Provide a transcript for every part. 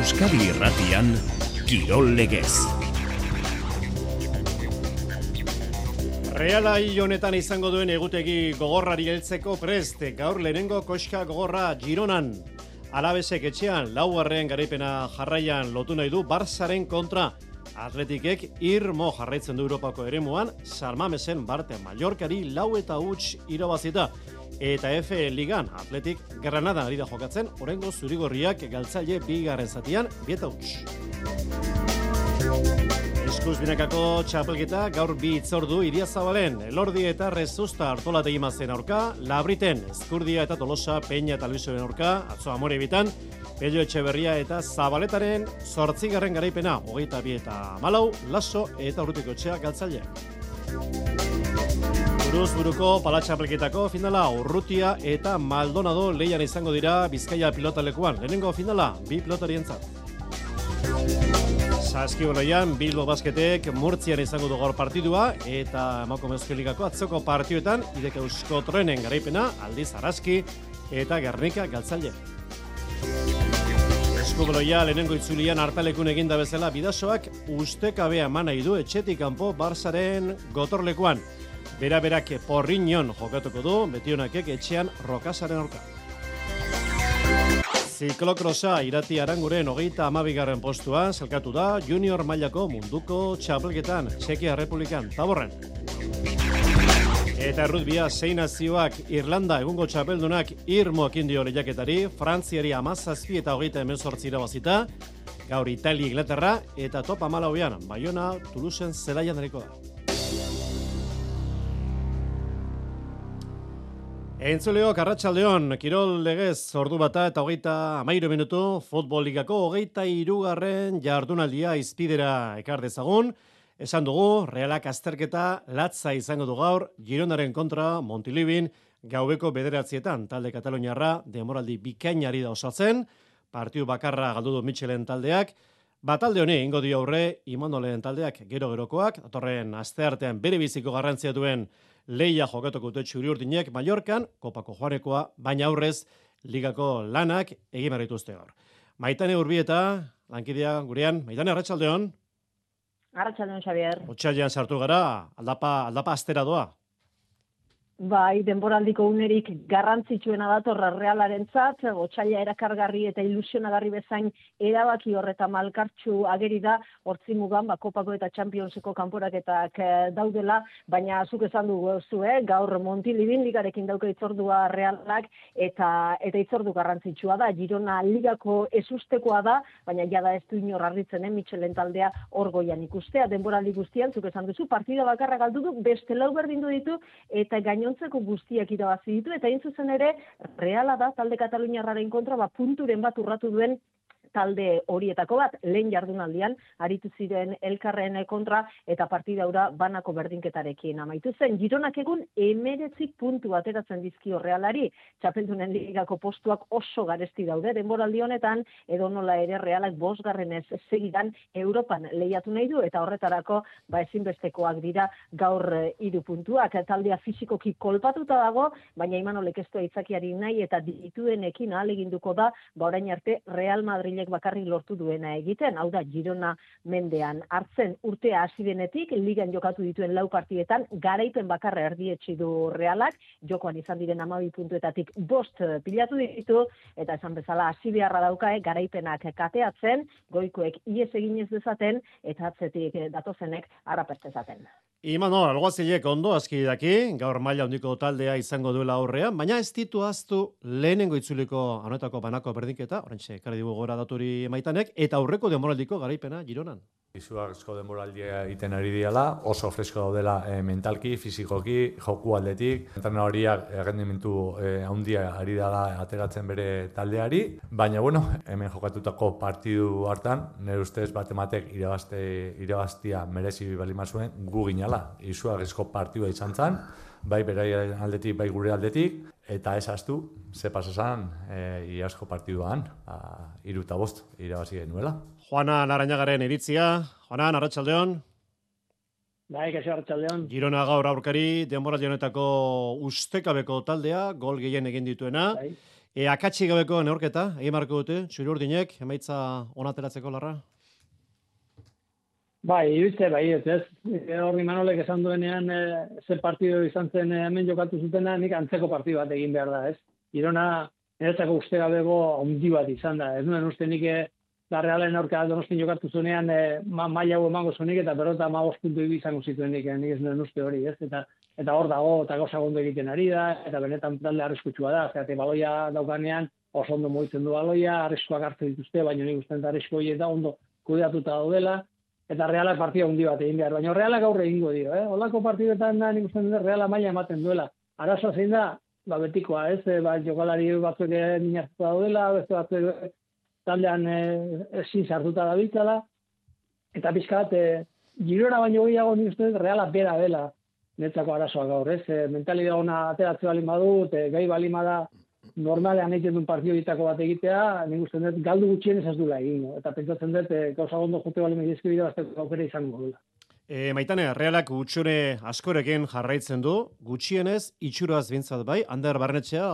Euskadi Irratian Kirol Legez. Reala honetan izango duen egutegi gogorrari heltzeko prest, gaur lehenengo koska gogorra Gironan. Alabesek etxean, laugarren garaipena jarraian lotu nahi du Barzaren kontra. Atletikek irmo jarraitzen du Europako eremuan, Salmamesen Barte Mallorcari lau eta huts irabazita. Eta F Ligan Atletik Granada ari da jokatzen, orengo zurigorriak galtzaile bigarren zatian, bieta huts. Eskuz binakako txapelketa gaur bi itzordu iria zabalen, elordi eta rezusta hartolategi mazen aurka, labriten, eskurdia eta tolosa, peña eta luisoen aurka, atzo amore bitan, Pello Etxeberria eta Zabaletaren sortzigarren garaipena, hogeita bi eta malau, laso eta urrutiko txea galtzaile. Buruz buruko palatxapelketako finala Urrutia eta Maldonado leian izango dira Bizkaia pilotalekuan. Lehenengo finala, bi pilotarientzat. Saskiboloian Bilbo Basketek Murtzian izango du gaur partidua eta Emako Mezkeligako atzoko partioetan idek eusko trenen garaipena aldiz Araski eta Gernika galtzaile. Eskuboloia lehenengo itzulian hartalekun eginda bezala bidasoak ustekabea mana du etxetik kanpo Barsaren gotorlekuan. Bera berak porriñon jokatuko du, betionakek etxean rokasaren orka. Ziklokrosa irati aranguren hogeita amabigarren postua zelkatu da junior mailako munduko txapelketan Txekia Republikan taborren. Eta errutbia zein nazioak Irlanda egungo txapeldunak irmoak indio lehiaketari, Frantziari amazazpi eta hogeita emezortzi irabazita, gaur Itali Inglaterra eta topa malauean, Bayona, Toulouseen zelaian dariko da. Entzuleok, Arratxaldeon, Kirol legez ordu bata eta hogeita amairu minutu, futbol ligako hogeita irugarren jardunaldia izpidera ekar dezagun. Esan dugu, realak azterketa latza izango du gaur, Gironaren kontra Montilibin gaubeko bederatzietan talde Kataloniarra demoraldi bikainari da osatzen, partiu bakarra galdu du Michelen taldeak, Batalde honi ingo dio aurre Imonoleen taldeak gero-gerokoak, atorren asteartean bere biziko garrantzia duen leia jokatuko dute txuri urdinek Mallorcan, kopako joanekoa, baina aurrez ligako lanak egin barrituzte gaur. Maitane urbieta, lankidea gurean, Maitane Arratxaldeon. Arratxaldeon, Xavier. Otxailan sartu gara, aldapa, aldapa astera doa. Bai, denboraldiko unerik garrantzitsuena datorra realaren zat, gotxaila erakargarri eta ilusionagarri bezain erabaki horreta malkartxu ageri da, hortzi mugan, ba, kopako eta txampionseko kanporaketak eh, daudela, baina zuk esan dugu zu, eh? gaur Montilibin ligarekin dauka itzordua realak, eta eta itzordu garrantzitsua da, Girona ligako ezustekoa da, baina jada ez du inor arritzen, eh? Michelen taldea orgoian ikustea, denboraldi guztian, zuk esan duzu, partida bakarra galdu du, beste lau berdin du ditu, eta gaino gainontzeko guztiak irabazi ditu eta hain zuzen ere reala da talde Kataluniarraren kontra ba punturen bat urratu duen talde horietako bat, lehen jardunaldian, aritu ziren elkarren kontra, eta partida ura banako berdinketarekin amaitu zen. Gironak egun emeretzik puntu ateratzen dizkio realari, txapeldunen ligako postuak oso garesti daude, denboraldi honetan, edo nola ere realak bosgarren ez segidan Europan lehiatu nahi du, eta horretarako ba ezinbestekoak dira gaur eh, hiru puntuak. Taldea fizikoki kolpatuta dago, baina iman olekestu aitzakiari nahi eta dituenekin aleginduko da, ba orain arte Real Madrid Madrilek bakarrik lortu duena egiten, hau da Girona mendean hartzen urtea hasi denetik ligan jokatu dituen lau partietan garaipen bakarra erdietsi du Realak, jokoan izan diren 12 puntuetatik bost pilatu ditu eta esan bezala hasi beharra dauka eh, garaipenak kateatzen, goikoek ies egin ez dezaten eta atzetik datozenek harrapertzezaten. Imano, alguazilek ondo aski daki, gaur maila hondiko taldea izango duela aurrean, baina ez ditu aztu lehenengo itzuliko anotako banako berdinketa, orantxe, karri dugu gora daturi maitanek, eta aurreko demoraldiko garaipena gironan. Izugarrizko denboraldia egiten ari diala, oso fresko daudela e, mentalki, fizikoki, joku aldetik. Entrena horiak errendimentu e, handia ari dela ateratzen bere taldeari. Baina, bueno, hemen jokatutako partidu hartan, nire ustez bat ematek irabazte, irabaztia merezi balima zuen gu ginala. Izugarrizko partidua izan zen, bai berai aldetik, bai gure aldetik, eta ez astu, ze pasazan, e, iasko partiduan, a, iru eta bost, irabazi genuela. Juana Narañagaren iritzia. Juana, Arratxaldeon. Bai, kaixo Arratxaldeon. Girona gaur aurkari, denbora honetako ustekabeko taldea, gol gehien egin dituena. Bai. E, akatsi gabeko neorketa, egin marko dute, txuri urdinek, emaitza onateratzeko larra? Bai, iritze, bai, ez, ez. E, Horri manolek esan duenean, e, ze partido izan zen e, hemen jokatu zutena, nik antzeko partido bat egin behar da, ez. Irona, niretzako uste gabego ondi bat izan da. Ez nuen uste nik e, la realen aurka donostin jokatu zunean, e, ma, maila emango zunik, eta berota ma puntu izango zituen nik, e, nik ez nuen uste hori, ez. Eta, eta hor dago, eta gauza gondo egiten ari da, eta benetan talde arriskutsua da, zeate baloia daukanean, oso ondo moitzen du baloia, arriskuak hartzen dituzte, baina nik uste arrisko eta ondo kudeatuta daudela, eta realak partida hundi bat egin behar, baina realak aurre egingo dio, eh? Olako partidetan da nik uste reala maila ematen duela. Arazo zein da, ba betikoa, ez? E, ba, jokalari batzuk minaztuta daudela, beste batzuk taldean eh, ezin sartuta da biltzala, eta pizkat, e, girora baino gehiago nik uste reala bera dela netzako arazoa gaur, ez? E, mentalidea ona ateratzen balin badut, e, gai balin da normalean egiten duen partio ditako bat egitea, nik uste dut, galdu gutxien ez dula egin, eta pentsatzen dut, e, gauza gondo jute bali medizki bidea, bazteko aukera izango dula. E, maitane, realak gutxure askorekin jarraitzen du, gutxienez, itxuraz bintzat bai, Ander Barnetxea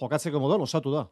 jokatzeko moduan osatu da.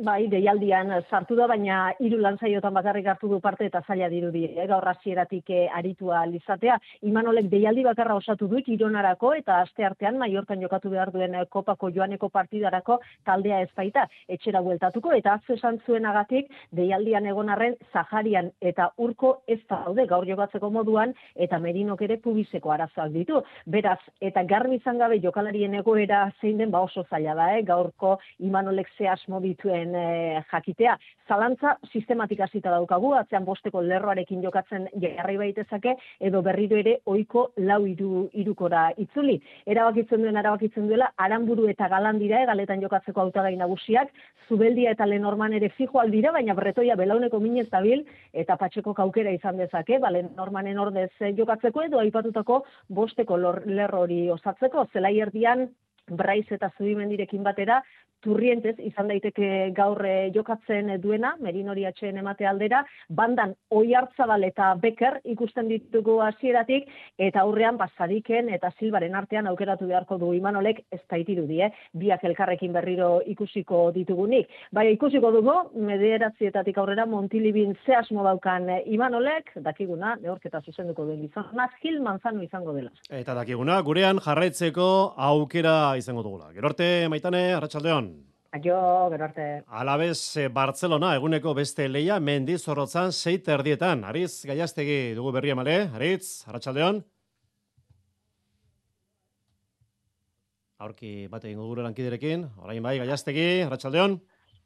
Bai, deialdian sartu da, baina hiru lanzaiotan bakarrik hartu du parte eta zaila dirudi, eh? gaur hasieratik eh, aritua lizatea. Imanolek deialdi bakarra osatu du Ironarako eta aste artean Mallorcan jokatu behar duen eh, kopako joaneko partidarako taldea ez baita etxera bueltatuko eta az esan zuenagatik deialdian egonarren Zaharian eta Urko ez daude gaur jokatzeko moduan eta Merinok ere pubizeko arazoak ditu. Beraz, eta garbi izan gabe jokalarien egoera zein den ba oso zaila da, eh? gaurko Imanolek ze asmo dituen e, jakitea. Zalantza sistematik hasita daukagu, atzean bosteko lerroarekin jokatzen jarri baitezake, edo berriro ere oiko lau iru, irukora itzuli. Erabakitzen duen, erabakitzen duela, aranburu eta galandira, egaletan jokatzeko autagai nagusiak, zubeldia eta lenorman ere fijo aldira, baina bretoia belauneko minez dabil, eta patxeko kaukera izan dezake, bale normanen ordez jokatzeko, edo aipatutako bosteko lerro hori osatzeko, zelai erdian, Braiz eta Zubimendirekin batera, turrientez izan daiteke gaur eh, jokatzen duena, Merinori atxeen emate aldera, bandan oi hartzabal eta beker ikusten ditugu hasieratik eta aurrean basadiken eta silbaren artean aukeratu beharko du imanolek ez taitiru die, eh? biak elkarrekin berriro ikusiko ditugunik. Bai, ikusiko dugu, mederatzietatik aurrera Montilibin ze asmo daukan eh, imanolek, dakiguna, neorketa zuzenduko duen izan, Gil Manzano izango dela. Eta dakiguna, gurean jarraitzeko aukera izango dugula. Gerorte, maitane, arratsaldeon. Aio, gero arte. Alabez, eh, Barcelona, eguneko beste leia, mendi zorrotzan, seit erdietan. Ariz, gaiastegi dugu berri amale. Aritz, Arratxaldeon. Aurki bate ingo gure lankiderekin. Orain bai, gaiastegi, Arratxaldeon.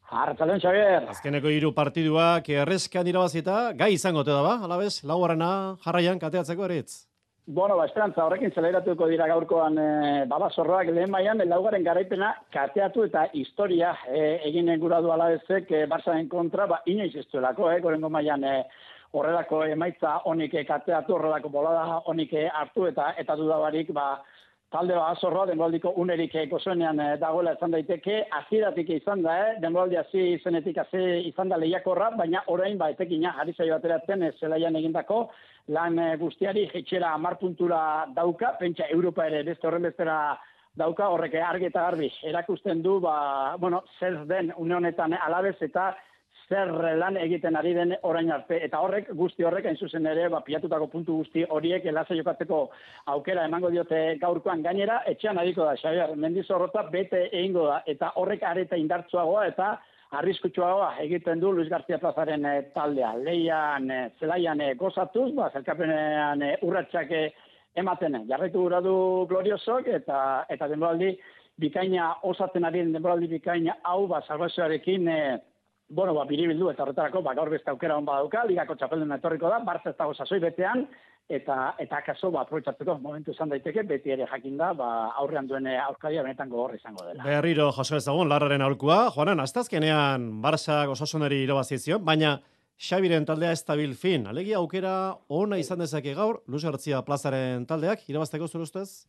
Arratxaldeon, Xavier. Azkeneko hiru partiduak errezkan irabazita, gai izango te da ba, alabez, laugarrena jarraian kateatzeko, Aritz. Bueno, ba, esperantza horrekin zeleratuko dira gaurkoan e, babazorroak. Lehen maian, laugaren garaipena kateatu eta historia e, egin gura du alabezek e, Barsaren kontra, ba, inoiz ez duelako, e, gorengo maian e, horrelako emaitza honik kateatu, horrelako bolada honik hartu eta eta dudabarik, ba, talde ba, azorroa, denboaldiko unerik gozoenean e, dagoela izan daiteke, aziratik izan da, eh? denboaldi hazi izenetik hazi izan da lehiakorra, baina orain ba, etekina, ari zai bateratzen, ez zelaian egindako, lan eh, guztiari jetxera amar puntura dauka, pentsa Europa ere beste horren bestera dauka, horrek argi eta garbi erakusten du, ba, bueno, zer den une honetan alabez eta zer lan egiten ari den orain arte. Eta horrek, guzti horrek, hain zuzen ere, ba, piatutako puntu guzti horiek elasa jokatzeko aukera emango diote gaurkoan gainera, etxean adiko da, Xabier, mendizorrota bete egingo da, eta horrek areta indartsuagoa, eta arriskutsuagoa egiten du Luis García Plazaren e, taldea. Leian, e, zelaian e, gozatuz, ba, zelkapenean e, urratxak ematen. Jarraitu gura du gloriosok eta eta denboraldi bikaina osatzen ari den denboraldi bikaina hau ba salvazioarekin e, bueno, ba, biribildu eta horretarako, ba, gaur beste aukera hon badauka, ligako txapeldun etorriko da, barza ez dago sasoi betean, eta eta akaso ba aprobetxatzeko momentu izan daiteke beti ere jakin da ba aurrean duen aurkaria benetan gogor izango dela. Berriro jaso ezagun larraren aurkua, Juanan astazkenean Barça Osasoneri irabazizion, baina Xabiren taldea estabil fin. Alegia aukera ona izan dezake gaur Luis García Plazaren taldeak irabazteko zure ustez?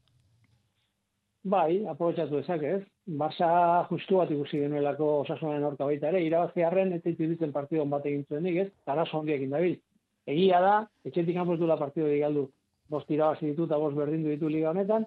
Bai, aprobetxatu ezak ez. Barça justu bat ikusi genuelako osasunen aurka baita ere, irabaziarren eta itibitzen partidon bat egin zuenik ez, tarazo hondiak indabil egia da, etxetik kanpo la partido de galdu. Bost irabazi ditu eta bost berdindu ditu liga honetan,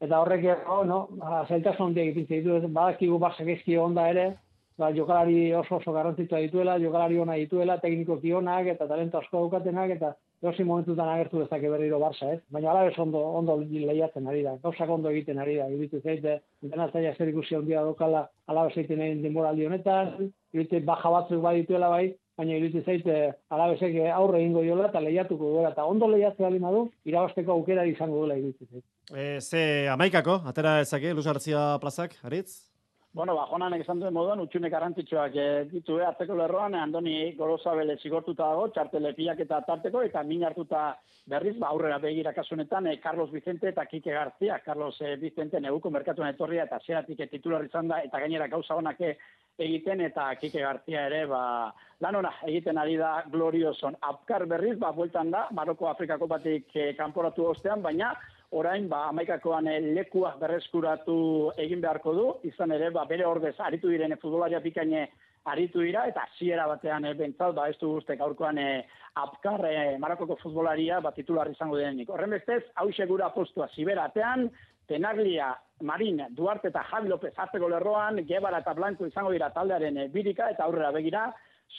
eta horrek oh, no, ba, zailtasun handia egiten ditu, badakigu basak ezki onda ere, ba, jokalari oso oso garrantzitsua dituela, jokalari ona dituela, tekniko kionak eta talento asko daukatenak, eta dosi momentutan agertu dezake berriro Barça, ez? Baina alabez ondo, ondo lehiatzen ari da, gauzak ondo egiten ari da, iruditu zeite, dena zaila zer ikusi handia dokala alabez egiten egin denboraldi honetan, iruditu baja batzuk bai dituela bai, baina iruditu zeite alabezek aurre egingo diola eta lehiatuko duela, eta ondo lehiatzen ari du, irabasteko aukera izango duela iruditu zeite. E, ze amaikako, atera ezake, Luz Garzia plazak, Aritz? Bueno, ba, jonan esan duen moduan, utxunek garrantzitsuak e, ditu, e, atzeko lerroan, Andoni Gorozabele zigortuta dago, txartele piak eta tarteko, eta min hartuta berriz, ba, aurrera begira kasunetan, e, Carlos Vicente eta Kike Garzia, Carlos e, Vicente neguko merkatuan etorria, eta zeratik titular izan da, eta gainera gauza honak egiten, eta Kike Garzia ere, ba, lan ona, egiten ari da glorioson. Apkar berriz, ba, bueltan da, Maroko Afrikako batik e, kanporatu ostean, baina, orain ba amaikakoan eh, lekua berreskuratu egin beharko du. Izan ere ba bere ordez aritu diren futbolaria bikaine aritu dira eta hasiera batean e, bentsat ba ez du uste gaurkoan e, apkar e, Marokoko futbolaria ba titular izango denik horren bestez hau segura postua siberatean Tenaglia, Marin, Duarte eta Javi López hartzeko lerroan, Gebara eta Blanco izango dira taldearen birika eta aurrera begira,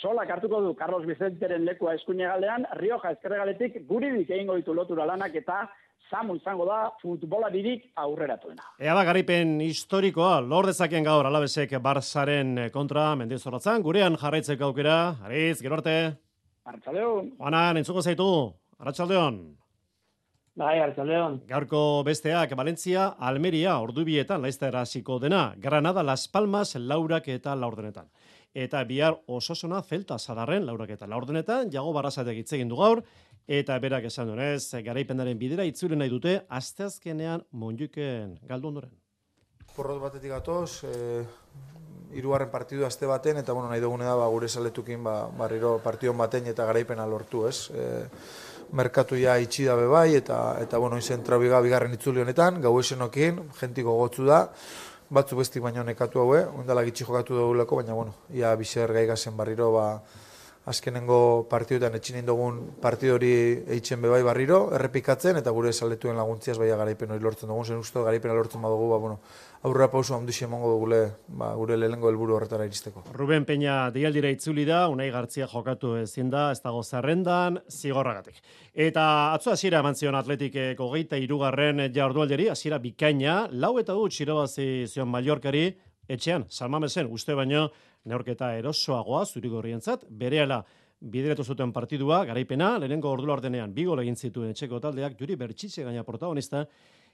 solak hartuko du Carlos Vicenteren lekua eskuine galdean, Rioja ezkerregaletik guridik egingo ditu lotura lanak eta Samu izango da futbolaririk aurreratuena. Ea da garipen historikoa, lor dezaken gaur alabesek Barzaren kontra mendizorratzan, gurean jarraitzeko aukera, Aritz, gero arte. Arratxaldeon. Juana, nintzuko zaitu, Arratxaldeon. Bai, Arratxaldeon. Gaurko besteak, Valencia, Almeria, ordubietan, laizta erasiko dena, Granada, Las Palmas, Laurak eta Laurdenetan. Eta bihar ososona, Celta, Zadarren, Laurak eta Laurdenetan, jago barrazatek itzegin du gaur, Eta berak esan dunez, garaipendaren bidera itzule nahi dute, asteazkenean monjuken galdu ondoren. Porrot batetik gatoz, e, irugarren partidu aste baten, eta bueno, nahi dugune da ba, gure saletukin ba, barriro partiduan baten eta garaipena lortu, ez? E, merkatu ja itxi da bebai, eta, eta bueno, izen trabiga bigarren itzuli honetan, gau esenokin, jentiko gotzu da, batzu bestik baino nekatu haue, ondala gitxi jokatu duguleko, baina bueno, ia biser gaigazen barriro, ba, azkenengo partiduetan etxin dugun partidu hori eitzen bebai barriro, errepikatzen, eta gure saletuen laguntziaz baia garaipen hori lortzen dugun, zen uste garaipena lortzen badugu, ba, bueno, aurrera pausu handixe emango dugule, ba, gure lehengo helburu horretara iristeko. Ruben Peña dialdira itzuli da, unai gartzia jokatu ezin da, ez dago zerrendan, zigorragatik. Eta atzo hasiera eman zion atletikeko geita irugarren jardualderi, hasiera bikaina, lau eta gutxi irabazi zion Mallorcari, etxean, salmamesen, uste baino, neorketa erosoagoa zurigorrientzat, berehala bideratu zuten partidua, garaipena, lehenengo ordula ordenean, bigo egin zituen etxeko taldeak, juri bertxitxe gaina protagonista,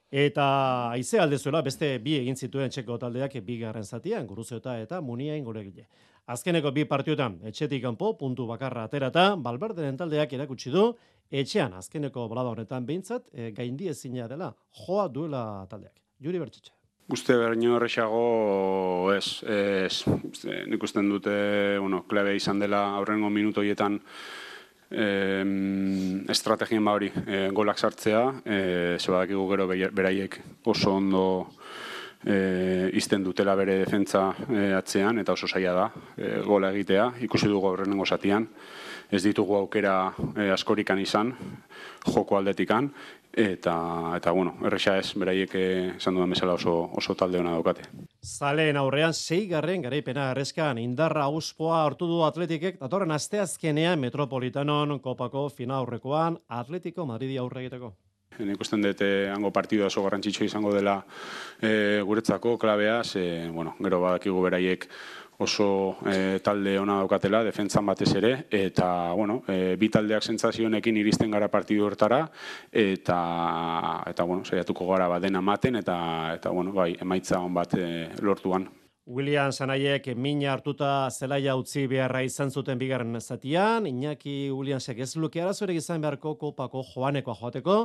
eta aize aldezuela, beste bi egin zituen etxeko taldeak bigarren zatian, guruzeota eta munia ingoregile. Azkeneko bi partiduetan, etxetik kanpo, puntu bakarra aterata, balberderen taldeak erakutsi du, etxean, azkeneko balada honetan behintzat, e, gaindi ezina dela, joa duela taldeak. Juri bertxitxe. Uste berreino horrexago ez, ez, nik usten dute, bueno, klebe izan dela aurrengo minuto hietan eh, estrategien ba hori, eh, golak sartzea, eh, zebadakigu gero beraiek oso ondo eh, izten dutela bere defentza eh, atzean, eta oso saia da, eh, gola egitea, ikusi dugu aurrenengo zatian, ez ditugu aukera eh, askorikan izan, joko aldetikan, eta eta bueno, erresa ez, beraiek eh, esan dudan bezala oso oso talde ona daukate. Zaleen aurrean 6garren garaipena erreskan indarra auspoa hartu du Atletikek datorren asteazkenean Metropolitanon kopako fina aurrekoan Atletico Madridi aurre egiteko. Nik usten dut eh, hango partidu oso garrantzitsu izango dela e, guretzako klabea, ze, bueno, gero badakigu beraiek oso e, talde ona daukatela, defentzan batez ere, eta, bueno, e, bi taldeak sentsazioekin iristen gara partidu hortara, eta, eta bueno, saiatuko gara bat dena maten, eta, eta bueno, bai, emaitza on bat e, lortuan. William Sanaiek mina hartuta zelaia utzi beharra izan zuten bigarren zatian, Iñaki Williamsek ez luke arazorek izan beharko kopako joanekoa joateko,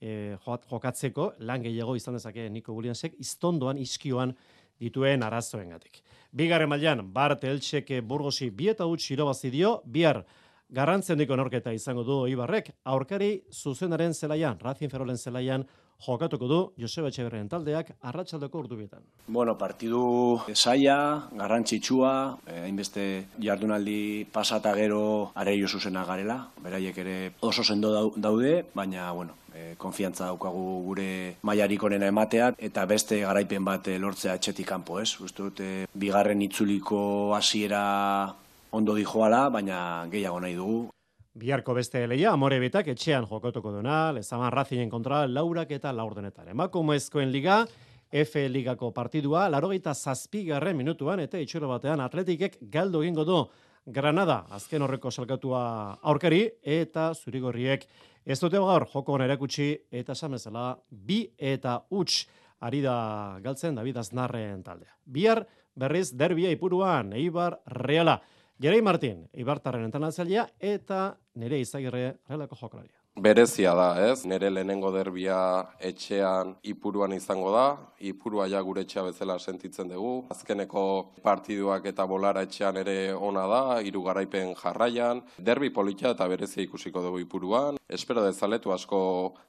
e, jokatzeko, lan gehiago izan dezake Niko Williamsek, iztondoan, iskioan dituen arazoengatik. Bigarren mailan Bart Eltseke Burgosi bi eta huts irabazi dio, bihar garrantzen diko norketa izango du Ibarrek, aurkari zuzenaren zelaian, Racing Ferolen zelaian, jokatuko du Joseba Etxeberren taldeak arratsaldeko ordubietan. Bueno, partidu saia, garrantzitsua, eh, hainbeste jardunaldi pasata gero areio zuzena garela, beraiek ere oso sendo daude, baina bueno, e, konfiantza daukagu gure mailarik onena ematea eta beste garaipen bat eh, lortzea etxetik kanpo, ez? Uste dut eh, bigarren itzuliko hasiera ondo dijoala, baina gehiago nahi dugu. Biharko beste leia, amore betak etxean jokatuko duna, lezaman razinen kontra laurak eta laurdenetan. Emakumezkoen liga, F ligako partidua, larogeita zazpigarren minutuan, eta itxuro batean atletikek galdo egingo du Granada, azken horreko salkatua aurkari, eta zurigorriek ez dute gaur joko erakutsi eta samezela bi eta huts ari da galtzen David Aznarren taldea. Bihar berriz derbia ipuruan, Eibar Reala. Jerei Martin, Ibartarren entrenatzailea eta nere izagirre relako jokalaria berezia da, ez? Nere lehenengo derbia etxean ipuruan izango da, ipurua ja gure etxea bezala sentitzen dugu. Azkeneko partiduak eta bolara etxean ere ona da, hiru garaipen jarraian. Derbi politia eta berezia ikusiko dugu ipuruan. Espero dezaletu asko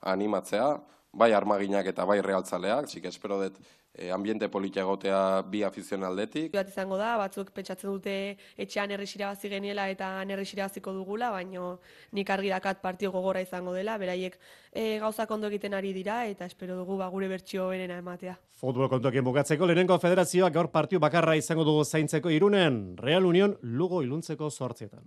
animatzea, bai armaginak eta bai realtzaleak, txik espero dut e, ambiente politia egotea bi afizionaldetik. Bat izango da, batzuk pentsatzen dute etxean herri bazi geniela eta herri baziko dugula, baino nik argi dakat partio gogora izango dela, beraiek e, gauzak ondo egiten ari dira eta espero dugu ba, gure bertsio benena ematea. Futbol kontokien bukatzeko, lehenengo federazioak gaur partio bakarra izango dugu zaintzeko irunen, Real Union lugo iluntzeko sortzietan.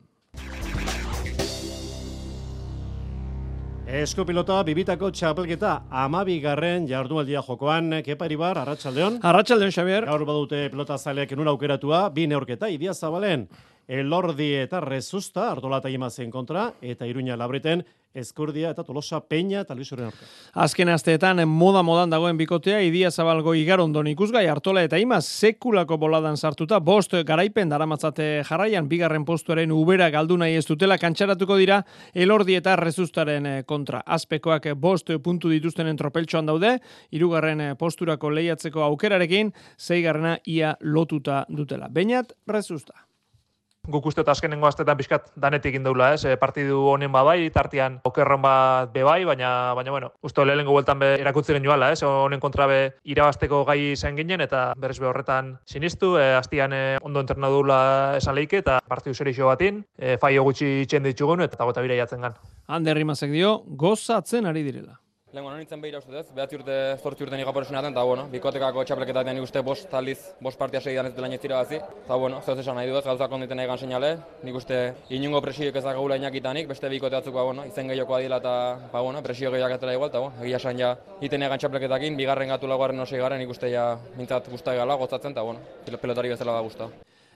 Eskopilota bibitako txapelketa amabigarren jardualdia jokoan Kepa Iribar, Arratxaldeon. Arratxaldeon, Xabier. Gaur badute pelota zaleak enura aukeratua, bi neorketa, idia zabalen, elordi eta rezusta, ardolata imazen kontra, eta iruña labreten, Eskurdia eta Tolosa Peña eta Luis Urren Azken asteetan moda modan dagoen bikotea Idia Zabalgo Igarondon ikusgai Artola eta Imaz sekulako boladan sartuta bost garaipen daramatzate jarraian bigarren postuaren ubera galdu nahi ez dutela kantxaratuko dira elordi eta rezustaren eh, kontra. Azpekoak bost puntu dituztenen tropeltxoan daude, irugarren eh, posturako lehiatzeko aukerarekin, zeigarrena ia lotuta dutela. Bainat, rezusta guk uste eta azkenengo astetan pixkat danetik indaula, ez? E, partidu honen babai, tartian okerron bat bebai, baina, baina bueno, uste lehenengo bueltan be erakutzi joala, ez? Honen kontra be irabasteko gai zen ginen, eta berez be horretan sinistu, e, astian e, ondo entrenadula esan leike, eta partidu serixo batin, e, faio gutxi itxen ditxugun, eta gota bire jatzen gan. Ander dio, gozatzen ari direla. Lehen nintzen behira uste duz, behatzi urte, zortzi urte niga porresunaten, eta bueno, bikotekako txapelketaten nik uste bost taliz, bost partia segidan ez dela ineztira bazi. Eta bueno, zehuz esan nahi duz, gauzak onditen nahi gan seinale, nik uste inungo presiok ez dakagula inakitanik, beste bikote batzuk, ba, bueno, izen gehioko adila eta ba, bueno, presio gehiak ez dela igual, eta bueno, egia esan ja, iten egan txapelketakin, bigarren gatu laguaren osei garen, nik uste ja, mintzat guztai gala, gozatzen, eta bueno, pelotari bezala da guzta.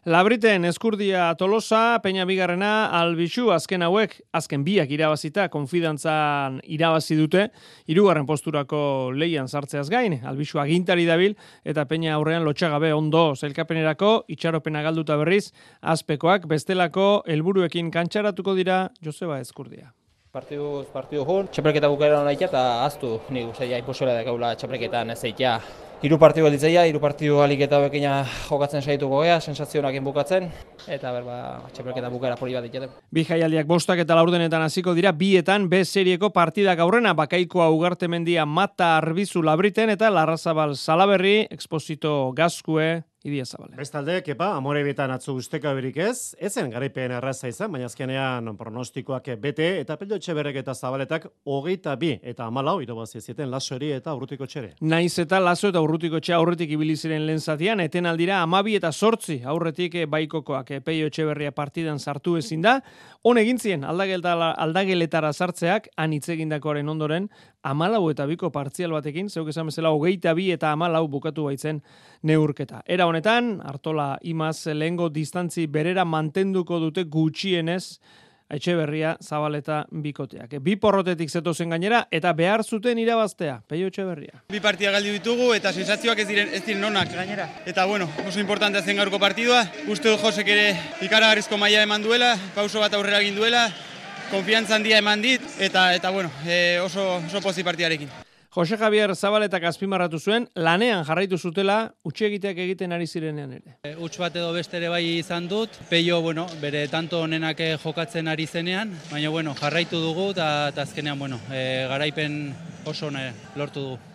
Labriten eskurdia Tolosa, Peña Bigarrena, Albixu, azken hauek, azken biak irabazita, konfidantzan irabazi dute, irugarren posturako leian sartzeaz gain, Albixu agintari dabil, eta Peña aurrean lotxagabe ondo zelkapenerako, itxaropena galduta berriz, azpekoak bestelako helburuekin kantxaratuko dira Joseba Eskurdia. Partidu, partidu hon, txapelketa bukera hona eta aztu, nik usai, iposuela da gaula txapelketan ez eitea Hiru partidu gelditzea, hiru partidu alik eta bekina jokatzen saituko gea, sensazioak bukatzen eta berba txapelketa bukera poli bat ditugu. Bi jaialdiak bostak eta laurdenetan hasiko dira bietan B serieko partidak aurrena bakaikoa ugartemendia mata arbizu labriten eta larrazabal salaberri, exposito gazkue, Idia Zabale. Bestalde, kepa, amore betan atzu usteka berik ez, ezen garaipen erraza izan, baina azkenean pronostikoak bete, eta peldo berrek eta zabaletak hogeita bi, eta amalau, irobazi zieten lasori eta urrutiko txere. Naiz eta laso eta urrutiko txea aurretik ibili ziren lehen zatian, eten aldira amabi eta sortzi aurretik baikokoak peio berria partidan sartu ezin da, hon egintzien aldageletara sartzeak, anitzegindakoaren ondoren, amalau eta biko partzial batekin, zeuk esan bezala, hogeita bi eta amalau bukatu baitzen neurketa. Era honetan, Artola imaz lehengo distantzi berera mantenduko dute gutxienez, Etxe berria zabaleta bikoteak. Bi porrotetik zeto zen gainera eta behar zuten irabaztea. Peio etxe berria. Bi partia galdi ditugu eta sensazioak ez diren ez diren onak gainera. Eta bueno, oso importante zen gaurko partidua. Uste du Josek ere ikaragarrizko maila eman duela, pauso bat aurrera egin duela, konfiantza handia eman dit, eta, eta bueno, e, oso, oso pozi partiarekin. Jose Javier Zabaletak azpimarratu zuen, lanean jarraitu zutela, utxe egiteak egiten ari zirenean ere. E, Uts bat edo beste ere bai izan dut, peio, bueno, bere tanto honenak jokatzen ari zenean, baina, bueno, jarraitu dugu, eta azkenean, bueno, e, garaipen oso ne, lortu dugu.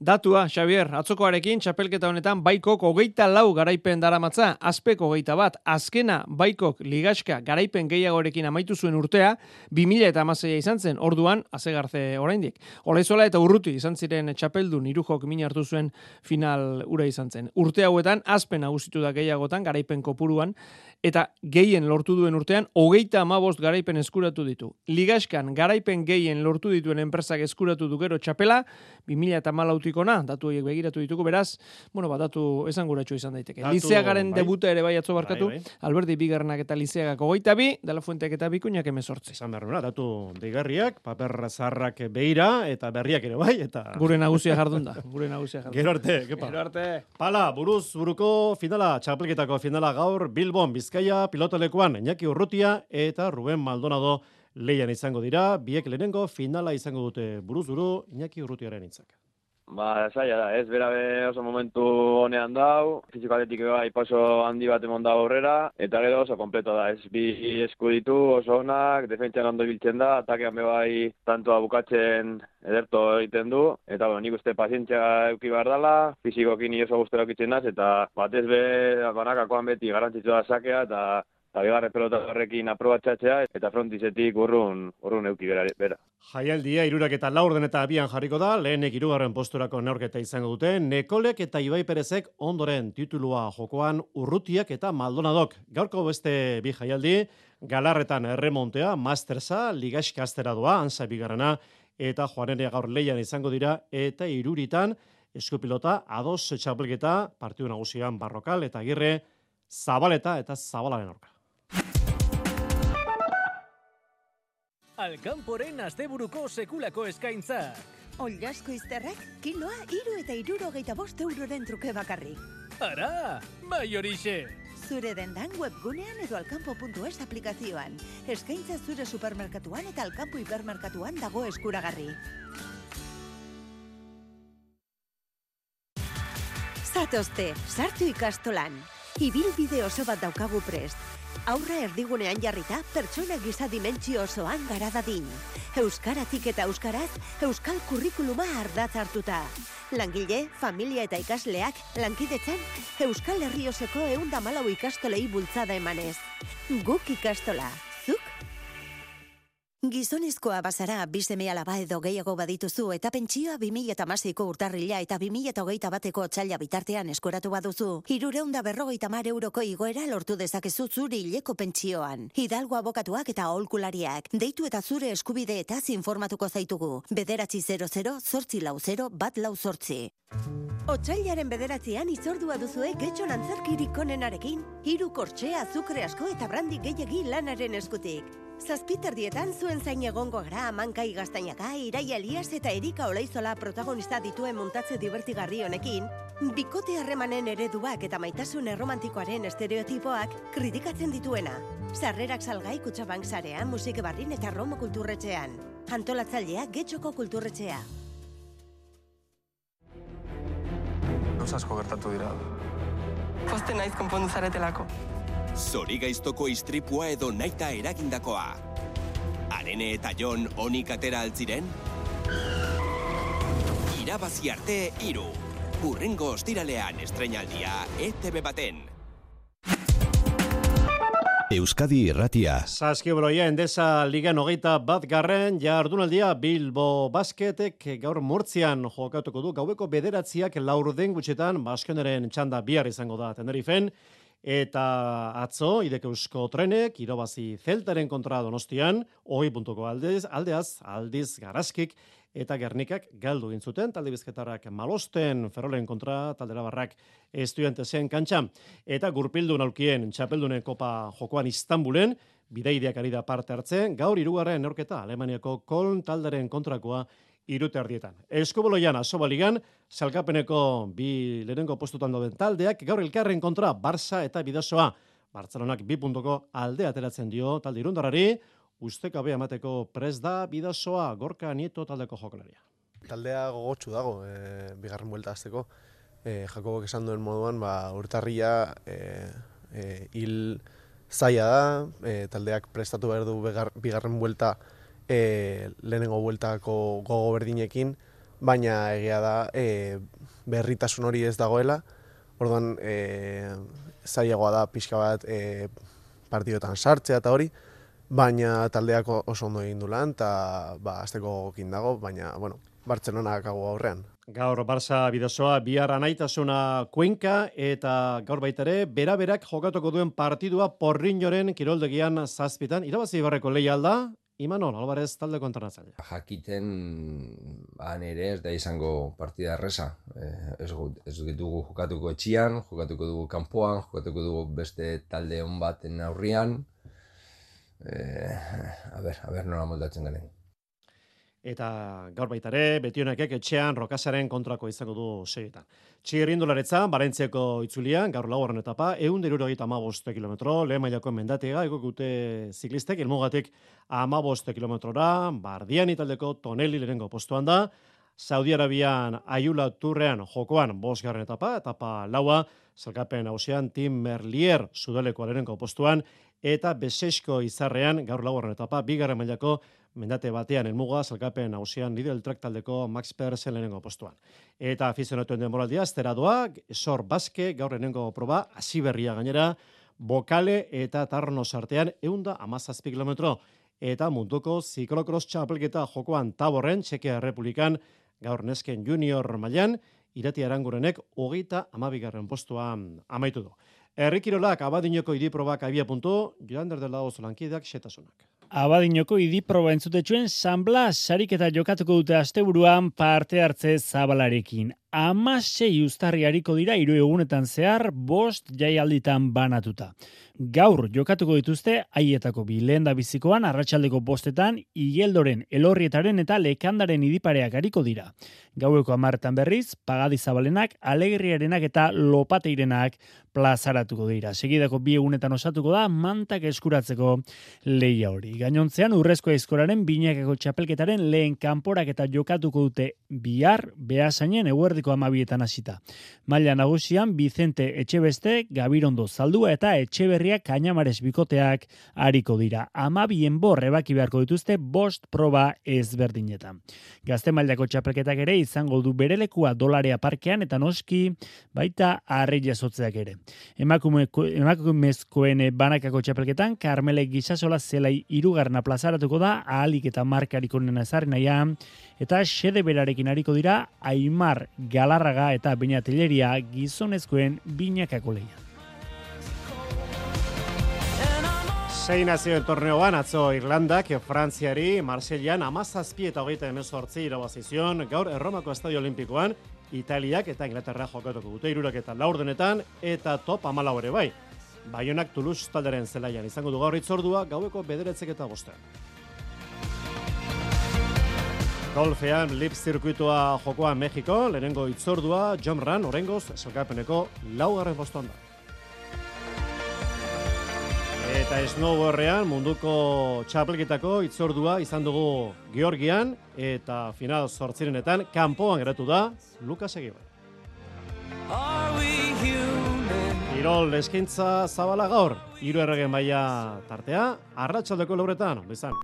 Datua, Xavier, atzokoarekin, txapelketa honetan, baikok hogeita lau garaipen daramatza, azpeko hogeita bat, azkena baikok ligaska garaipen gehiagorekin amaitu zuen urtea, 2000 eta izan zen, orduan, azegarze oraindik. Olezola eta urruti izan ziren txapeldun irujok min hartu zuen final ura izan zen. Urte hauetan, azpen nagusitu da gehiagotan, garaipen kopuruan, eta gehien lortu duen urtean, hogeita amabost garaipen eskuratu ditu. Ligaskan garaipen gehien lortu dituen enpresak eskuratu du gero txapela, 2000 eta malautikona, datu horiek begiratu ditugu, beraz, bueno, bat datu esan izan daiteke. Datu, Lizeagaren bai. debuta ere bai atzo barkatu, Bai, bai. Alberdi Bigarrenak eta Lizeagak hogeita bi, Dela Fuenteak eta Bikuñak emezortzi. Esan behar datu deigarriak, paper zarrak beira, eta berriak ere bai, eta... Gure nagusia jardun da, gure nagusia jardun. Gero arte, kepa. Gero arte. Pala, buruz, buruko finala, txapelketako finala gaur, Bilbon, Bizkaia, pilotalekuan, Iñaki Urrutia eta Ruben Maldonado leian izango dira, biek lehenengo finala izango dute buruz buru, Iñaki Urrutiaren hitzak. Ba, zaila da, ez, bera be oso momentu honean dau, fiziko atletik bai paso handi bat emon da aurrera, eta gero oso kompleto da, ez, bi esku ditu, oso onak, defentsian ondo biltzen da, atakean be bai tantoa bukatzen ederto egiten du, eta bueno, nik uste pazientzia euki behar dela, fizikoki ni oso guztera eukitzen eta batez be, banakakoan beti garrantzitsu da sakea, eta eta bigarren pelota horrekin aprobatxatzea, eta frontizetik urrun, urrun euki bera. bera. Jaialdia irurak eta laurden eta abian jarriko da, lehenek irugarren posturako neorketa izango dute, Nekolek eta Ibai Perezek ondoren titulua jokoan Urrutiak eta Maldonadok. Gaurko beste bi jaialdi, galarretan erremontea, Mastersa, Ligaskastera doa, Ansa Bigarrena, eta Juanene gaur leian izango dira, eta iruritan, eskupilota, ados txapelketa, partidu nagusian Barrokal eta Agirre, Zabaleta eta Zabalaren orka. Alkanporen asteburuko sekulako eskaintzak. Ollasko izterrek, kiloa iru eta irurogeita bost euroren truke bakarrik. Ara, bai horixe. Zure dendan webgunean edo alkampo.es aplikazioan. Eskaintza zure supermerkatuan eta alkampo hipermerkatuan dago eskuragarri. Zatozte, sartu ikastolan. Ibilbide oso bat daukagu prest. Aurra erdigunean jarrita, pertsona giza dimentsio osoan gara dadin. Euskaratik eta euskaraz, euskal kurrikuluma ardatz hartuta. Langile, familia eta ikasleak, lankidetzen, euskal herri osoko eunda malau ikastolei bultzada emanez. Guk ikastola, zuk? Gizonezkoa bazara, bizeme alaba edo gehiago badituzu eta pentsioa 2008ko urtarrila eta 2008 bateko otxaila bitartean eskoratu baduzu. Hirureunda berrogeita mar euroko igoera lortu dezakezu zure hileko pentsioan. Hidalgo abokatuak eta aholkulariak. Deitu eta zure eskubideetaz informatuko zaitugu. Bederatzi 00 zortzi lau 0 bat lau zortzi. Otsailaren bederatzean izordua duzue getxon antzerkirik onenarekin, hiru kortxe, azukre asko eta brandi gehiegi lanaren eskutik. Zazpiterdietan zuen zain egongo gara amankai gaztainaka, Iraia Elias eta Erika Olaizola protagonista dituen muntatze divertigarri honekin, bikote harremanen ereduak eta maitasun erromantikoaren estereotipoak kritikatzen dituena. Sarrerak salgai kutsabank sarea, musike barrin eta Romo kulturretxean. Antolatzailea Getxoko kulturretxea. Gauz asko gertatu dira. Poste naiz konpondu zaretelako. Zori gaiztoko istripua edo naita eragindakoa. Arene eta Jon onik atera altziren? Irabazi arte iru. Urrengo ostiralean estrenaldia ETV baten. Euskadi Irratia. Saskibroia endesa ligan hogeita bat garren, jardunaldia Bilbo Basketek gaur Murtzian jokatuko du, gaueko bederatziak laurden gutxetan, baskeneren txanda bihar izango da Tenerifen, eta atzo, idek eusko trenek, irobazi zeltaren kontra donostian, hoi puntuko aldez, aldeaz, aldiz garazkik, eta Gernikak galdu egin zuten talde bizketarrak malosten Ferrolen kontra talde labarrak estudiantesen kantxa. Eta gurpildun aulkien txapeldunen kopa jokoan Istanbulen bidaideak ari da parte hartzen gaur hirugarren neurketa Alemaniako Koln talderen kontrakoa irute ardietan. Eskuboloian asobaligan, salkapeneko bi lehenengo postutan dauden taldeak, gaur elkarren kontra Barça eta Bidasoa. Bartzelonak bi puntuko alde ateratzen dio talde irundarari, ustekabe emateko pres da bidasoa gorka nieto taldeko jokalaria. Taldea gogotsu dago, e, bigarren buelta azteko. E, Jakobok esan duen moduan, ba, urtarria e, e, hil zaila da, e, taldeak prestatu behar du bigarren buelta e, lehenengo bueltako gogo berdinekin, baina egia da e, berritasun hori ez dagoela, orduan e, zailagoa da pixka bat e, partidotan sartzea eta hori, baina taldeak oso ondo egin du lan, eta ba, azteko gokin dago, baina, bueno, Bartzelona kago aurrean. Gaur Barça bidezoa bihar anaitasuna kuenka eta gaur baita ere beraberak jokatuko duen partidua porrinjoren kiroldegian zazpitan. Irabazi barreko lehi alda, Imanol, Alvarez talde kontranatzaile. Jakiten, han ere ez da izango partida erresa. Eh, ez, ez ditugu jokatuko etxian, jokatuko dugu kanpoan, jokatuko dugu beste talde hon baten aurrian. Eh, a ber, a ber nola moldatzen garen. Eta gaur baita ere, betionekek etxean rokasaren kontrako izango du segetan. Txirrindularetza, Barentziako itzulian, gaur lauaren etapa, egun deruro egita amaboste kilometro, lehen mailako mendatega, egokute ziklistek, ilmugatik amaboste kilometrora, bardian italdeko toneli lehenengo postuan da, Saudi Arabian Ayula Turrean jokoan bosgarren etapa, etapa laua, zelkapen hausean Tim Merlier sudaleko alerenko postuan, eta besesko izarrean gaur laugarren etapa, bigarren mailako mendate batean elmuga, salkapen hausian Lidl Track taldeko Max Persen lehenengo postuan. Eta afizionatuen denboraldia, estera doa, esor baske, gaur lehenengo proba, hasi berria gainera, bokale eta tarno sartean, eunda amazazpi kilometro. Eta munduko ziklokros txapelketa jokoan taborren, Txekea Republikan, gaur nesken junior mailan, irati arangurenek hogeita amabigarren postuan amaitu du. Errikirolak abadinoko idiprobak abia puntu, Joander dela oso lankideak setasunak. Abadinoko idiproba entzutetxuen San Blas sarik eta jokatuko dute asteburuan parte hartze zabalarekin. Amasei ustarri hariko dira hiru egunetan zehar bost jaialditan banatuta. Gaur jokatuko dituzte haietako bi lehen da bizikoan arratsaldeko bostetan igeldoren elorrietaren eta lekandaren idipareak hariko dira. Gaueko amartan berriz, pagadizabalenak, alegriarenak eta lopateirenak plazaratuko dira. Segidako bi egunetan osatuko da mantak eskuratzeko leia hori. Gainontzean urrezko aizkoraren binakako txapelketaren lehen kanporak eta jokatuko dute bihar behasainen eguerdiko amabietan hasita. Maila nagusian Vicente Etxebeste, Gabirondo Zaldua eta Etxeberria Kainamares bikoteak hariko dira. Amabien bor ebaki beharko dituzte bost proba ezberdinetan. Gazte mailako txapelketak ere izango du berelekua dolarea parkean eta noski baita arri jasotzeak ere. Emakumezkoen banakako txapelketan, Carmele Gisasola zelai irugarna plazaratuko da, ahalik eta markariko nena ezaren eta xede berarekin hariko dira, Aimar Galarraga eta Beñateleria gizonezkoen binakako lehia. Sei nazioen torneoan atzo Irlandak, Frantziari, Marsellan, amazazpi eta hogeita emezortzi irabazizion, gaur Erromako Estadio Olimpikoan, Italiak eta Inglaterra jokatuko dute irurak eta laurdenetan eta top amalau ere bai. Baionak Toulouse talderen zelaian izango du gaur itzordua gaueko bederetzek eta bostean. Golfean lip zirkuitua jokoa Mexiko, lehenengo itzordua, John Ran, orengoz, esalkapeneko laugarren postuan da. Eta snowboardean munduko txapelketako itzordua izan dugu Georgian eta final sortzirenetan kanpoan geratu da Lucas Egibar. Irol eskaintza zabala gaur, hiru erregen baia tartea, arratsaldeko lauretan, bizan.